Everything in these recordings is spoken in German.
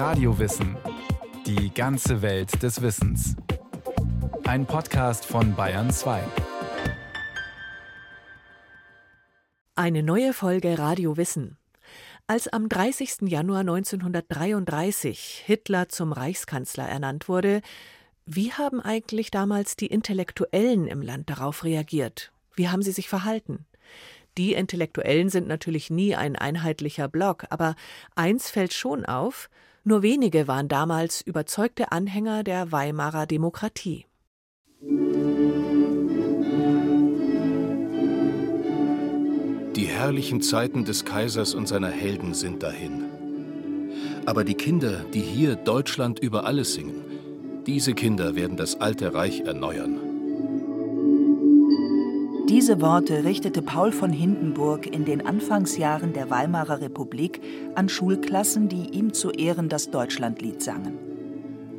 Radiowissen. Die ganze Welt des Wissens. Ein Podcast von Bayern 2. Eine neue Folge Radio Wissen. Als am 30. Januar 1933 Hitler zum Reichskanzler ernannt wurde, wie haben eigentlich damals die Intellektuellen im Land darauf reagiert? Wie haben sie sich verhalten? Die Intellektuellen sind natürlich nie ein einheitlicher Block, aber eins fällt schon auf, nur wenige waren damals überzeugte Anhänger der Weimarer Demokratie. Die herrlichen Zeiten des Kaisers und seiner Helden sind dahin. Aber die Kinder, die hier Deutschland über alles singen, diese Kinder werden das alte Reich erneuern. Diese Worte richtete Paul von Hindenburg in den Anfangsjahren der Weimarer Republik an Schulklassen, die ihm zu Ehren das Deutschlandlied sangen.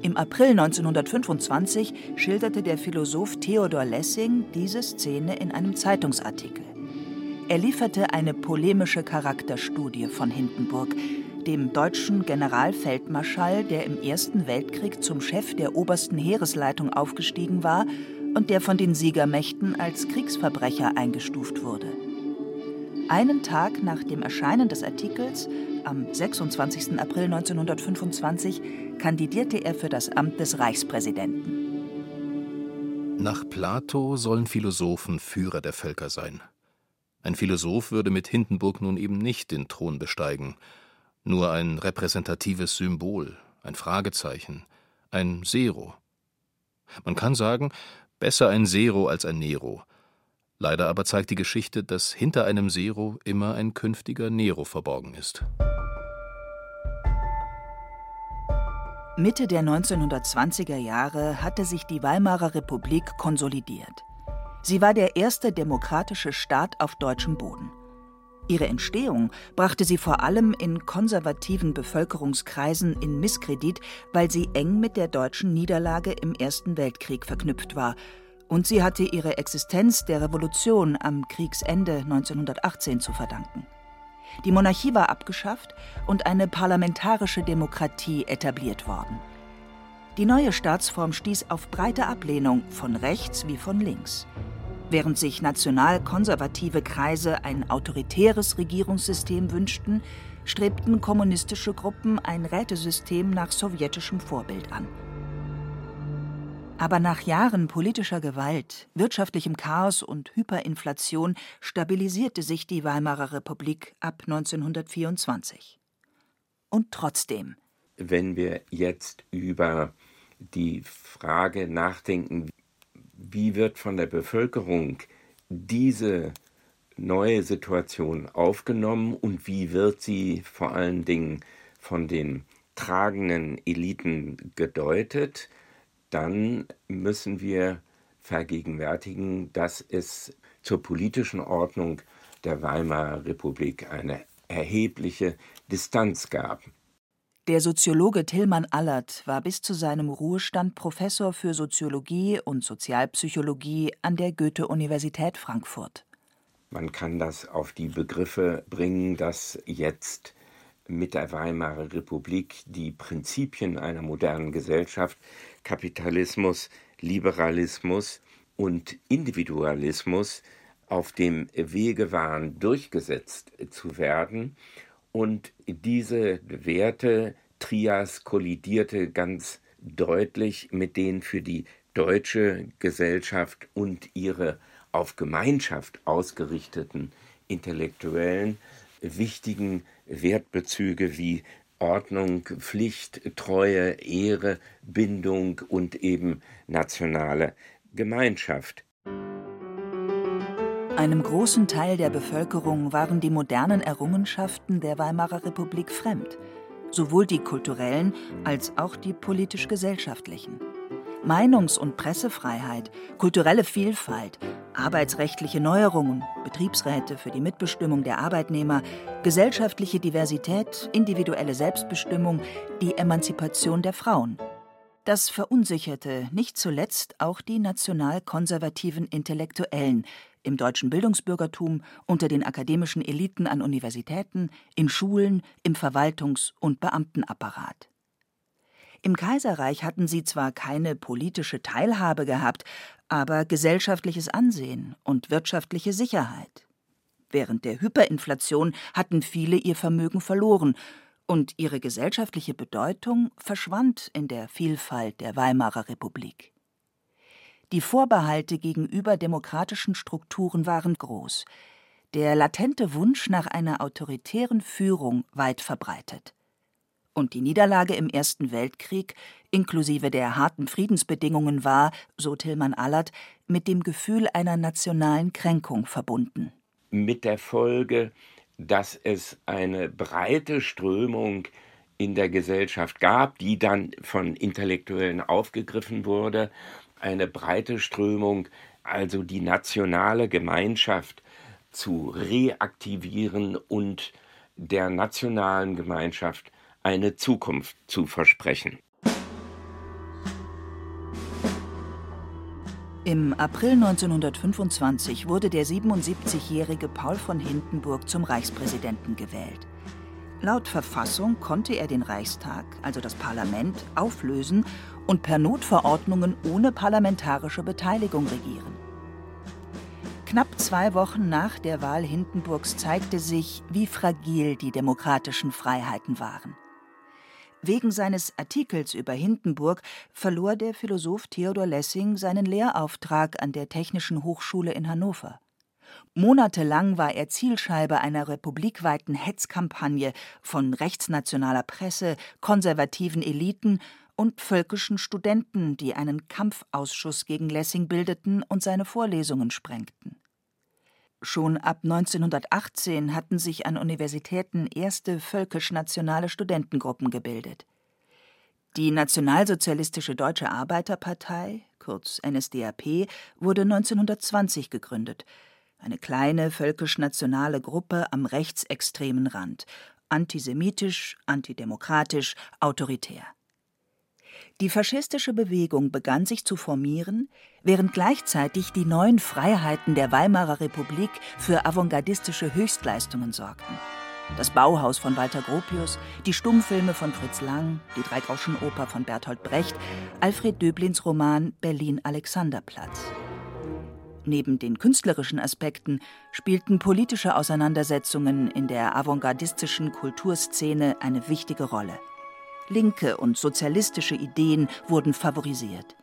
Im April 1925 schilderte der Philosoph Theodor Lessing diese Szene in einem Zeitungsartikel. Er lieferte eine polemische Charakterstudie von Hindenburg, dem deutschen Generalfeldmarschall, der im Ersten Weltkrieg zum Chef der obersten Heeresleitung aufgestiegen war und der von den Siegermächten als Kriegsverbrecher eingestuft wurde. Einen Tag nach dem Erscheinen des Artikels, am 26. April 1925, kandidierte er für das Amt des Reichspräsidenten. Nach Plato sollen Philosophen Führer der Völker sein. Ein Philosoph würde mit Hindenburg nun eben nicht den Thron besteigen, nur ein repräsentatives Symbol, ein Fragezeichen, ein Zero. Man kann sagen, Besser ein Zero als ein Nero. Leider aber zeigt die Geschichte, dass hinter einem Zero immer ein künftiger Nero verborgen ist. Mitte der 1920er Jahre hatte sich die Weimarer Republik konsolidiert. Sie war der erste demokratische Staat auf deutschem Boden. Ihre Entstehung brachte sie vor allem in konservativen Bevölkerungskreisen in Misskredit, weil sie eng mit der deutschen Niederlage im Ersten Weltkrieg verknüpft war. Und sie hatte ihre Existenz der Revolution am Kriegsende 1918 zu verdanken. Die Monarchie war abgeschafft und eine parlamentarische Demokratie etabliert worden. Die neue Staatsform stieß auf breite Ablehnung von rechts wie von links. Während sich national-konservative Kreise ein autoritäres Regierungssystem wünschten, strebten kommunistische Gruppen ein Rätesystem nach sowjetischem Vorbild an. Aber nach Jahren politischer Gewalt, wirtschaftlichem Chaos und Hyperinflation stabilisierte sich die Weimarer Republik ab 1924. Und trotzdem. Wenn wir jetzt über die Frage nachdenken, wie wird von der Bevölkerung diese neue Situation aufgenommen und wie wird sie vor allen Dingen von den tragenden Eliten gedeutet, dann müssen wir vergegenwärtigen, dass es zur politischen Ordnung der Weimarer Republik eine erhebliche Distanz gab. Der Soziologe Tillmann Allert war bis zu seinem Ruhestand Professor für Soziologie und Sozialpsychologie an der Goethe-Universität Frankfurt. Man kann das auf die Begriffe bringen, dass jetzt mit der Weimarer Republik die Prinzipien einer modernen Gesellschaft, Kapitalismus, Liberalismus und Individualismus auf dem Wege waren, durchgesetzt zu werden und diese Werte Trias kollidierte ganz deutlich mit den für die deutsche Gesellschaft und ihre auf Gemeinschaft ausgerichteten Intellektuellen wichtigen Wertbezüge wie Ordnung, Pflicht, Treue, Ehre, Bindung und eben nationale Gemeinschaft. Einem großen Teil der Bevölkerung waren die modernen Errungenschaften der Weimarer Republik fremd, sowohl die kulturellen als auch die politisch-gesellschaftlichen. Meinungs- und Pressefreiheit, kulturelle Vielfalt, arbeitsrechtliche Neuerungen, Betriebsräte für die Mitbestimmung der Arbeitnehmer, gesellschaftliche Diversität, individuelle Selbstbestimmung, die Emanzipation der Frauen. Das verunsicherte nicht zuletzt auch die national-konservativen Intellektuellen, im deutschen Bildungsbürgertum, unter den akademischen Eliten an Universitäten, in Schulen, im Verwaltungs- und Beamtenapparat. Im Kaiserreich hatten sie zwar keine politische Teilhabe gehabt, aber gesellschaftliches Ansehen und wirtschaftliche Sicherheit. Während der Hyperinflation hatten viele ihr Vermögen verloren, und ihre gesellschaftliche Bedeutung verschwand in der Vielfalt der Weimarer Republik. Die Vorbehalte gegenüber demokratischen Strukturen waren groß, der latente Wunsch nach einer autoritären Führung weit verbreitet. Und die Niederlage im Ersten Weltkrieg, inklusive der harten Friedensbedingungen, war, so Tillmann Allert, mit dem Gefühl einer nationalen Kränkung verbunden. Mit der Folge, dass es eine breite Strömung in der Gesellschaft gab, die dann von Intellektuellen aufgegriffen wurde eine breite Strömung, also die nationale Gemeinschaft zu reaktivieren und der nationalen Gemeinschaft eine Zukunft zu versprechen. Im April 1925 wurde der 77-jährige Paul von Hindenburg zum Reichspräsidenten gewählt. Laut Verfassung konnte er den Reichstag, also das Parlament, auflösen und per Notverordnungen ohne parlamentarische Beteiligung regieren. Knapp zwei Wochen nach der Wahl Hindenburgs zeigte sich, wie fragil die demokratischen Freiheiten waren. Wegen seines Artikels über Hindenburg verlor der Philosoph Theodor Lessing seinen Lehrauftrag an der Technischen Hochschule in Hannover. Monatelang war er Zielscheibe einer republikweiten Hetzkampagne von rechtsnationaler Presse, konservativen Eliten und völkischen Studenten, die einen Kampfausschuss gegen Lessing bildeten und seine Vorlesungen sprengten. Schon ab 1918 hatten sich an Universitäten erste völkisch-nationale Studentengruppen gebildet. Die Nationalsozialistische Deutsche Arbeiterpartei, kurz NSDAP, wurde 1920 gegründet eine kleine völkisch-nationale Gruppe am rechtsextremen Rand, antisemitisch, antidemokratisch, autoritär. Die faschistische Bewegung begann sich zu formieren, während gleichzeitig die neuen Freiheiten der Weimarer Republik für avantgardistische Höchstleistungen sorgten. Das Bauhaus von Walter Gropius, die Stummfilme von Fritz Lang, die Dreigroschenoper von Bertolt Brecht, Alfred Döblins Roman Berlin Alexanderplatz. Neben den künstlerischen Aspekten spielten politische Auseinandersetzungen in der avantgardistischen Kulturszene eine wichtige Rolle. Linke und sozialistische Ideen wurden favorisiert.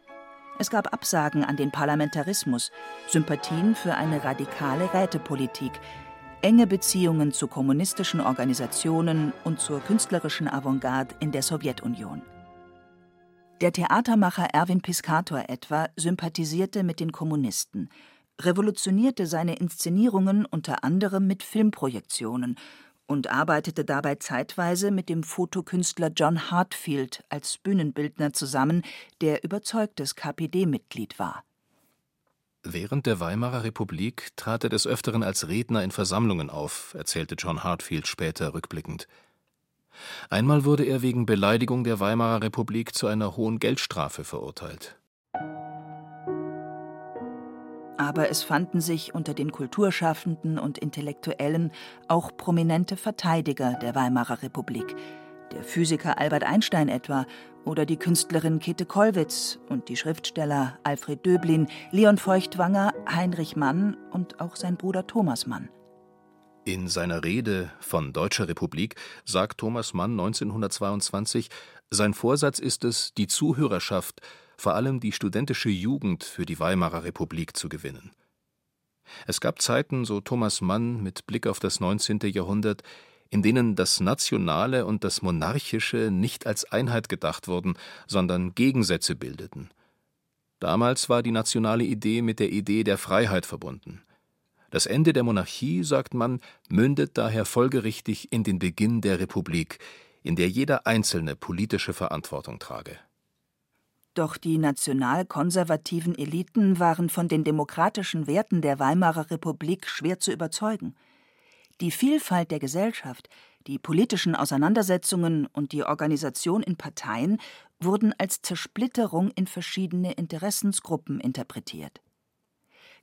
Es gab Absagen an den Parlamentarismus, Sympathien für eine radikale Rätepolitik, enge Beziehungen zu kommunistischen Organisationen und zur künstlerischen Avantgarde in der Sowjetunion. Der Theatermacher Erwin Piscator etwa sympathisierte mit den Kommunisten, revolutionierte seine Inszenierungen unter anderem mit Filmprojektionen und arbeitete dabei zeitweise mit dem Fotokünstler John Hartfield als Bühnenbildner zusammen, der überzeugtes KPD-Mitglied war. Während der Weimarer Republik trat er des Öfteren als Redner in Versammlungen auf, erzählte John Hartfield später rückblickend. Einmal wurde er wegen Beleidigung der Weimarer Republik zu einer hohen Geldstrafe verurteilt. Aber es fanden sich unter den Kulturschaffenden und Intellektuellen auch prominente Verteidiger der Weimarer Republik, der Physiker Albert Einstein etwa oder die Künstlerin Käthe Kollwitz und die Schriftsteller Alfred Döblin, Leon Feuchtwanger, Heinrich Mann und auch sein Bruder Thomas Mann. In seiner Rede von Deutscher Republik sagt Thomas Mann 1922, sein Vorsatz ist es, die Zuhörerschaft, vor allem die studentische Jugend, für die Weimarer Republik zu gewinnen. Es gab Zeiten, so Thomas Mann mit Blick auf das 19. Jahrhundert, in denen das Nationale und das Monarchische nicht als Einheit gedacht wurden, sondern Gegensätze bildeten. Damals war die nationale Idee mit der Idee der Freiheit verbunden. Das Ende der Monarchie, sagt man, mündet daher folgerichtig in den Beginn der Republik, in der jeder Einzelne politische Verantwortung trage. Doch die nationalkonservativen Eliten waren von den demokratischen Werten der Weimarer Republik schwer zu überzeugen. Die Vielfalt der Gesellschaft, die politischen Auseinandersetzungen und die Organisation in Parteien wurden als Zersplitterung in verschiedene Interessensgruppen interpretiert.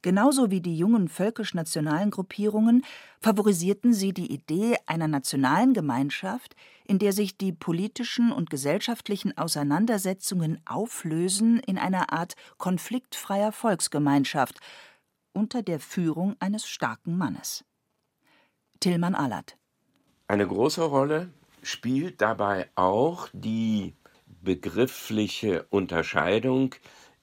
Genauso wie die jungen völkisch-nationalen Gruppierungen favorisierten sie die Idee einer nationalen Gemeinschaft, in der sich die politischen und gesellschaftlichen Auseinandersetzungen auflösen in einer Art konfliktfreier Volksgemeinschaft unter der Führung eines starken Mannes. Tilman Allert Eine große Rolle spielt dabei auch die begriffliche Unterscheidung,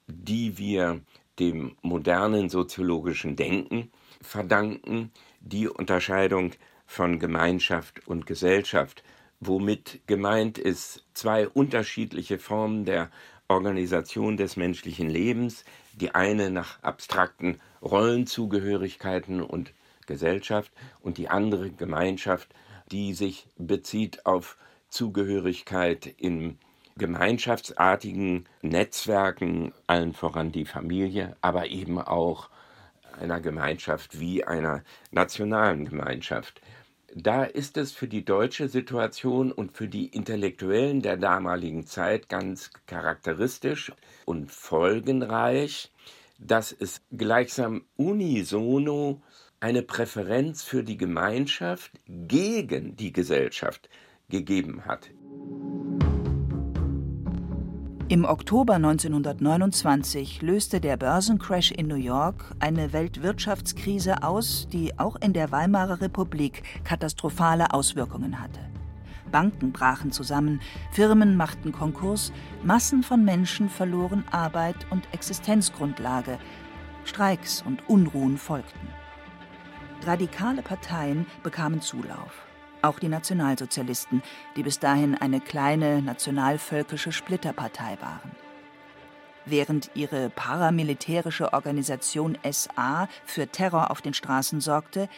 die wir dem modernen soziologischen Denken verdanken, die Unterscheidung von Gemeinschaft und Gesellschaft, womit gemeint ist zwei unterschiedliche Formen der Organisation des menschlichen Lebens, die eine nach abstrakten Rollenzugehörigkeiten und Gesellschaft und die andere Gemeinschaft, die sich bezieht auf Zugehörigkeit in gemeinschaftsartigen Netzwerken, allen voran die Familie, aber eben auch einer Gemeinschaft wie einer nationalen Gemeinschaft. Da ist es für die deutsche Situation und für die Intellektuellen der damaligen Zeit ganz charakteristisch und folgenreich, dass es gleichsam unisono eine Präferenz für die Gemeinschaft gegen die Gesellschaft gegeben hat. Im Oktober 1929 löste der Börsencrash in New York eine Weltwirtschaftskrise aus, die auch in der Weimarer Republik katastrophale Auswirkungen hatte. Banken brachen zusammen, Firmen machten Konkurs, Massen von Menschen verloren Arbeit und Existenzgrundlage, Streiks und Unruhen folgten. Radikale Parteien bekamen Zulauf auch die Nationalsozialisten, die bis dahin eine kleine nationalvölkische Splitterpartei waren. Während ihre paramilitärische Organisation SA für Terror auf den Straßen sorgte,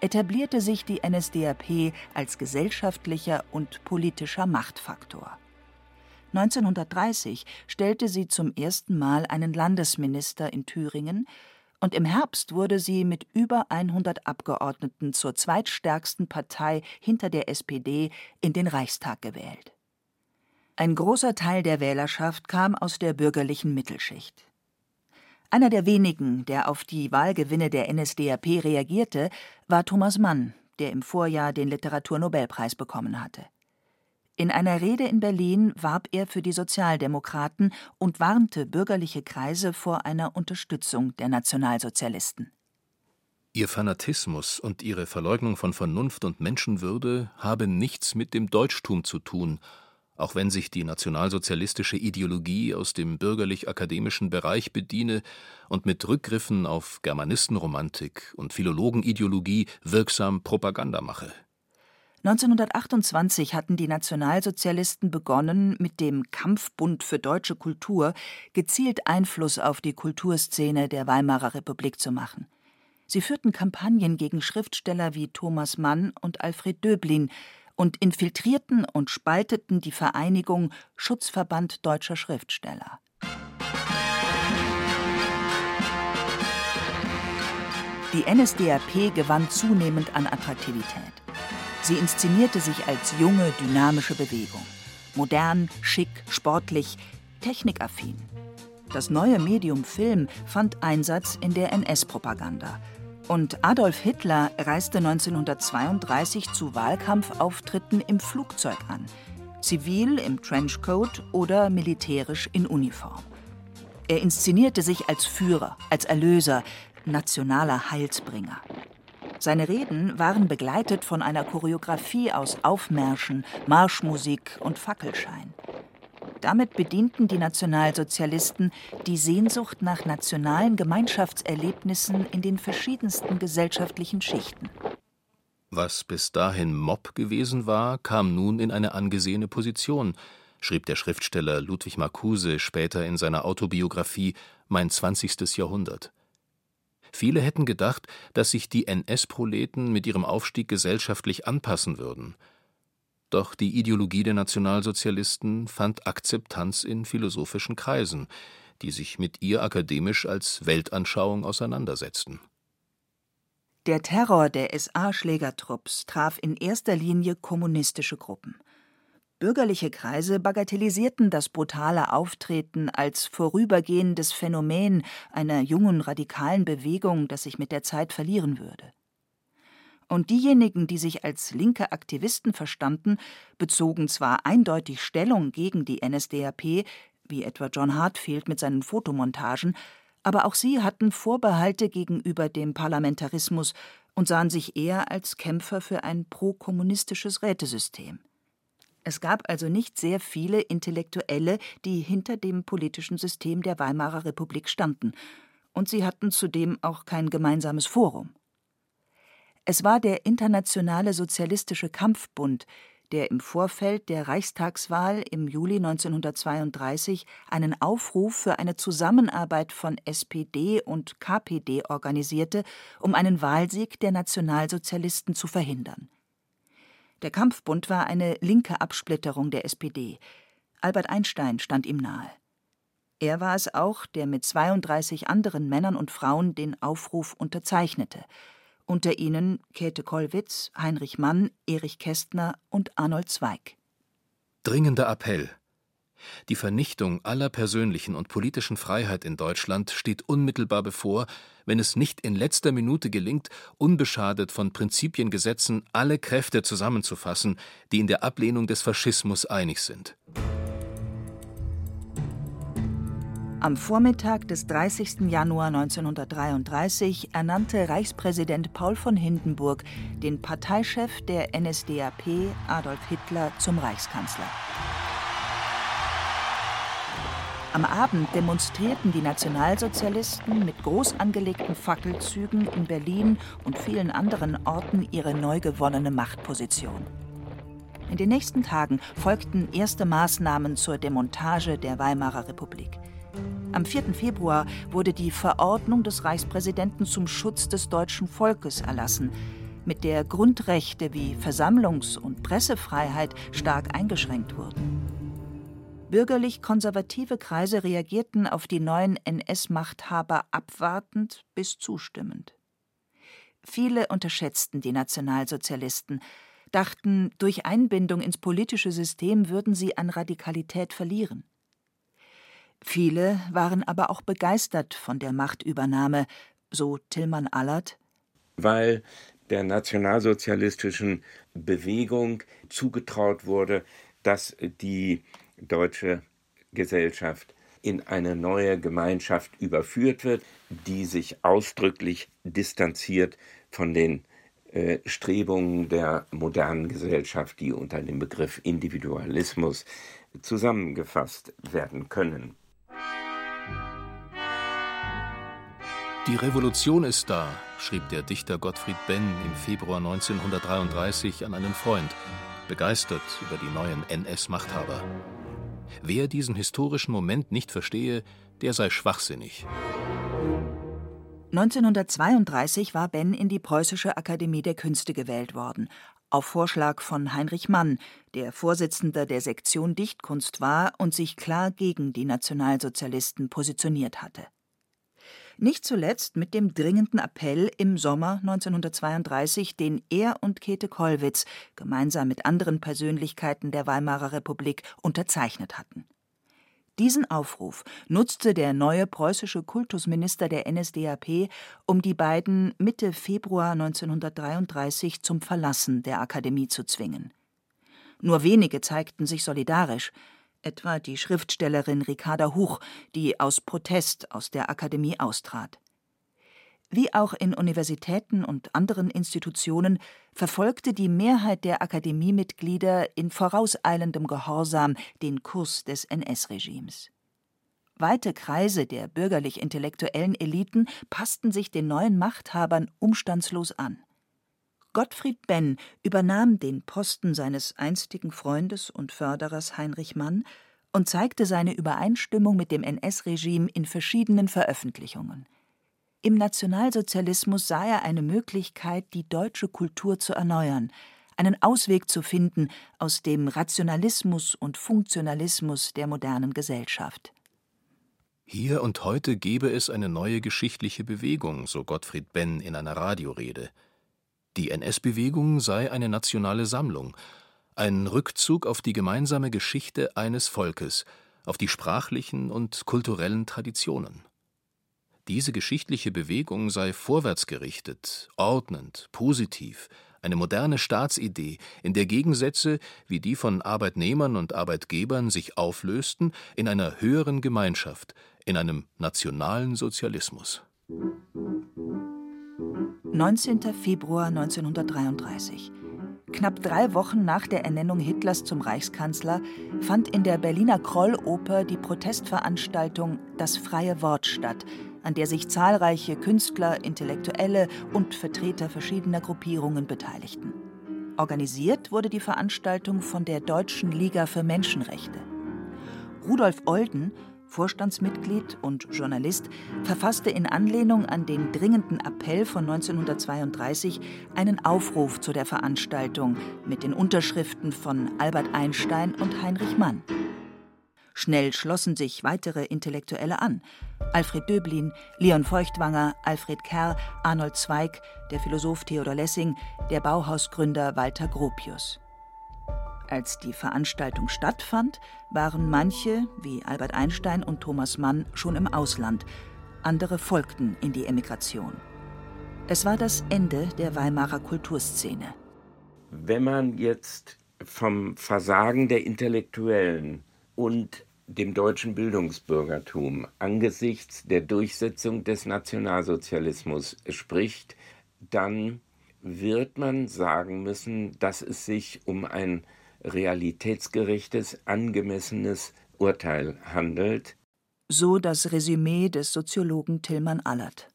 etablierte sich die NSDAP als gesellschaftlicher und politischer Machtfaktor. 1930 stellte sie zum ersten Mal einen Landesminister in Thüringen und im Herbst wurde sie mit über 100 Abgeordneten zur zweitstärksten Partei hinter der SPD in den Reichstag gewählt. Ein großer Teil der Wählerschaft kam aus der bürgerlichen Mittelschicht. Einer der wenigen, der auf die Wahlgewinne der NSDAP reagierte, war Thomas Mann, der im Vorjahr den Literaturnobelpreis bekommen hatte. In einer Rede in Berlin warb er für die Sozialdemokraten und warnte bürgerliche Kreise vor einer Unterstützung der Nationalsozialisten. Ihr Fanatismus und ihre Verleugnung von Vernunft und Menschenwürde habe nichts mit dem Deutschtum zu tun, auch wenn sich die nationalsozialistische Ideologie aus dem bürgerlich-akademischen Bereich bediene und mit Rückgriffen auf Germanistenromantik und Philologenideologie wirksam Propaganda mache. 1928 hatten die Nationalsozialisten begonnen, mit dem Kampfbund für deutsche Kultur gezielt Einfluss auf die Kulturszene der Weimarer Republik zu machen. Sie führten Kampagnen gegen Schriftsteller wie Thomas Mann und Alfred Döblin und infiltrierten und spalteten die Vereinigung Schutzverband deutscher Schriftsteller. Die NSDAP gewann zunehmend an Attraktivität. Sie inszenierte sich als junge, dynamische Bewegung. Modern, schick, sportlich, technikaffin. Das neue Medium Film fand Einsatz in der NS-Propaganda. Und Adolf Hitler reiste 1932 zu Wahlkampfauftritten im Flugzeug an. Zivil im Trenchcoat oder militärisch in Uniform. Er inszenierte sich als Führer, als Erlöser, nationaler Heilsbringer. Seine Reden waren begleitet von einer Choreografie aus Aufmärschen, Marschmusik und Fackelschein. Damit bedienten die Nationalsozialisten die Sehnsucht nach nationalen Gemeinschaftserlebnissen in den verschiedensten gesellschaftlichen Schichten. Was bis dahin Mob gewesen war, kam nun in eine angesehene Position, schrieb der Schriftsteller Ludwig Marcuse später in seiner Autobiografie Mein 20. Jahrhundert. Viele hätten gedacht, dass sich die NS-Proleten mit ihrem Aufstieg gesellschaftlich anpassen würden. Doch die Ideologie der Nationalsozialisten fand Akzeptanz in philosophischen Kreisen, die sich mit ihr akademisch als Weltanschauung auseinandersetzten. Der Terror der SA-Schlägertrupps traf in erster Linie kommunistische Gruppen. Bürgerliche Kreise bagatellisierten das brutale Auftreten als vorübergehendes Phänomen einer jungen radikalen Bewegung, das sich mit der Zeit verlieren würde. Und diejenigen, die sich als linke Aktivisten verstanden, bezogen zwar eindeutig Stellung gegen die NSDAP, wie etwa John Hartfield mit seinen Fotomontagen, aber auch sie hatten Vorbehalte gegenüber dem Parlamentarismus und sahen sich eher als Kämpfer für ein prokommunistisches Rätesystem. Es gab also nicht sehr viele Intellektuelle, die hinter dem politischen System der Weimarer Republik standen, und sie hatten zudem auch kein gemeinsames Forum. Es war der Internationale Sozialistische Kampfbund, der im Vorfeld der Reichstagswahl im Juli 1932 einen Aufruf für eine Zusammenarbeit von SPD und KPD organisierte, um einen Wahlsieg der Nationalsozialisten zu verhindern. Der Kampfbund war eine linke Absplitterung der SPD. Albert Einstein stand ihm nahe. Er war es auch, der mit 32 anderen Männern und Frauen den Aufruf unterzeichnete. Unter ihnen Käthe Kollwitz, Heinrich Mann, Erich Kästner und Arnold Zweig. Dringender Appell. Die Vernichtung aller persönlichen und politischen Freiheit in Deutschland steht unmittelbar bevor, wenn es nicht in letzter Minute gelingt, unbeschadet von Prinzipiengesetzen alle Kräfte zusammenzufassen, die in der Ablehnung des Faschismus einig sind. Am Vormittag des 30. Januar 1933 ernannte Reichspräsident Paul von Hindenburg den Parteichef der NSDAP Adolf Hitler zum Reichskanzler. Am Abend demonstrierten die Nationalsozialisten mit groß angelegten Fackelzügen in Berlin und vielen anderen Orten ihre neu gewonnene Machtposition. In den nächsten Tagen folgten erste Maßnahmen zur Demontage der Weimarer Republik. Am 4. Februar wurde die Verordnung des Reichspräsidenten zum Schutz des deutschen Volkes erlassen, mit der Grundrechte wie Versammlungs- und Pressefreiheit stark eingeschränkt wurden. Bürgerlich-konservative Kreise reagierten auf die neuen NS-Machthaber abwartend bis zustimmend. Viele unterschätzten die Nationalsozialisten, dachten, durch Einbindung ins politische System würden sie an Radikalität verlieren. Viele waren aber auch begeistert von der Machtübernahme, so Tillmann Allert. Weil der nationalsozialistischen Bewegung zugetraut wurde, dass die deutsche Gesellschaft in eine neue Gemeinschaft überführt wird, die sich ausdrücklich distanziert von den äh, Strebungen der modernen Gesellschaft, die unter dem Begriff Individualismus zusammengefasst werden können. Die Revolution ist da, schrieb der Dichter Gottfried Benn im Februar 1933 an einen Freund, begeistert über die neuen NS-Machthaber. Wer diesen historischen Moment nicht verstehe, der sei schwachsinnig. 1932 war Benn in die Preußische Akademie der Künste gewählt worden, auf Vorschlag von Heinrich Mann, der Vorsitzender der Sektion Dichtkunst war und sich klar gegen die Nationalsozialisten positioniert hatte nicht zuletzt mit dem dringenden Appell im Sommer 1932, den er und Käthe Kollwitz gemeinsam mit anderen Persönlichkeiten der Weimarer Republik unterzeichnet hatten. Diesen Aufruf nutzte der neue preußische Kultusminister der NSDAP, um die beiden Mitte Februar 1933 zum Verlassen der Akademie zu zwingen. Nur wenige zeigten sich solidarisch, etwa die Schriftstellerin Ricarda Huch, die aus Protest aus der Akademie austrat. Wie auch in Universitäten und anderen Institutionen verfolgte die Mehrheit der Akademiemitglieder in vorauseilendem Gehorsam den Kurs des NS-Regimes. Weite Kreise der bürgerlich-intellektuellen Eliten passten sich den neuen Machthabern umstandslos an. Gottfried Benn übernahm den Posten seines einstigen Freundes und Förderers Heinrich Mann und zeigte seine Übereinstimmung mit dem NS-Regime in verschiedenen Veröffentlichungen. Im Nationalsozialismus sah er eine Möglichkeit, die deutsche Kultur zu erneuern, einen Ausweg zu finden aus dem Rationalismus und Funktionalismus der modernen Gesellschaft. Hier und heute gebe es eine neue geschichtliche Bewegung, so Gottfried Benn in einer Radiorede. Die NS-Bewegung sei eine nationale Sammlung, ein Rückzug auf die gemeinsame Geschichte eines Volkes, auf die sprachlichen und kulturellen Traditionen. Diese geschichtliche Bewegung sei vorwärtsgerichtet, ordnend, positiv, eine moderne Staatsidee, in der Gegensätze wie die von Arbeitnehmern und Arbeitgebern sich auflösten in einer höheren Gemeinschaft, in einem nationalen Sozialismus. 19. Februar 1933. Knapp drei Wochen nach der Ernennung Hitlers zum Reichskanzler fand in der Berliner Krolloper die Protestveranstaltung Das freie Wort statt, an der sich zahlreiche Künstler, Intellektuelle und Vertreter verschiedener Gruppierungen beteiligten. Organisiert wurde die Veranstaltung von der Deutschen Liga für Menschenrechte. Rudolf Olden Vorstandsmitglied und Journalist, verfasste in Anlehnung an den dringenden Appell von 1932 einen Aufruf zu der Veranstaltung mit den Unterschriften von Albert Einstein und Heinrich Mann. Schnell schlossen sich weitere Intellektuelle an. Alfred Döblin, Leon Feuchtwanger, Alfred Kerr, Arnold Zweig, der Philosoph Theodor Lessing, der Bauhausgründer Walter Gropius. Als die Veranstaltung stattfand, waren manche, wie Albert Einstein und Thomas Mann, schon im Ausland, andere folgten in die Emigration. Es war das Ende der Weimarer Kulturszene. Wenn man jetzt vom Versagen der Intellektuellen und dem deutschen Bildungsbürgertum angesichts der Durchsetzung des Nationalsozialismus spricht, dann wird man sagen müssen, dass es sich um ein realitätsgerechtes, angemessenes Urteil handelt. So das Resümee des Soziologen Tillmann Allert.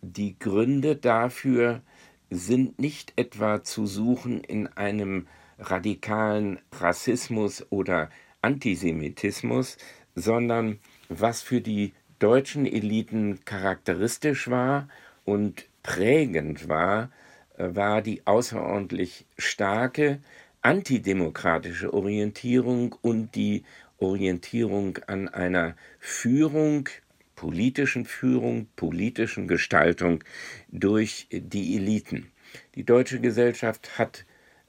Die Gründe dafür sind nicht etwa zu suchen in einem radikalen Rassismus oder Antisemitismus, sondern was für die deutschen Eliten charakteristisch war und prägend war, war die außerordentlich starke antidemokratische Orientierung und die Orientierung an einer Führung, politischen Führung, politischen Gestaltung durch die Eliten. Die deutsche Gesellschaft hat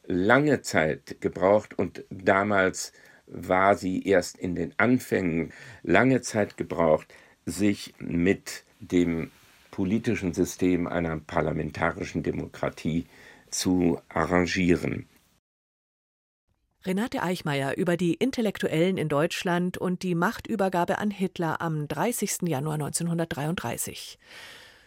lange Zeit gebraucht und damals war sie erst in den Anfängen lange Zeit gebraucht, sich mit dem politischen System einer parlamentarischen Demokratie zu arrangieren. Renate Eichmeier über die Intellektuellen in Deutschland und die Machtübergabe an Hitler am 30. Januar 1933.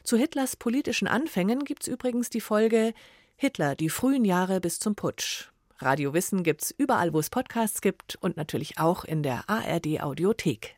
Zu Hitlers politischen Anfängen gibt's übrigens die Folge Hitler, die frühen Jahre bis zum Putsch. Radio Wissen gibt's überall, wo es Podcasts gibt und natürlich auch in der ARD Audiothek.